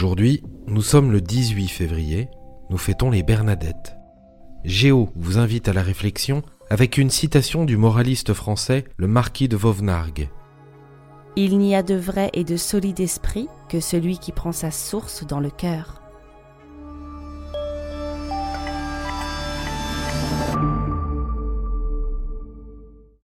Aujourd'hui, nous sommes le 18 février, nous fêtons les Bernadettes. Géo vous invite à la réflexion avec une citation du moraliste français le marquis de Vauvenargues. Il n'y a de vrai et de solide esprit que celui qui prend sa source dans le cœur.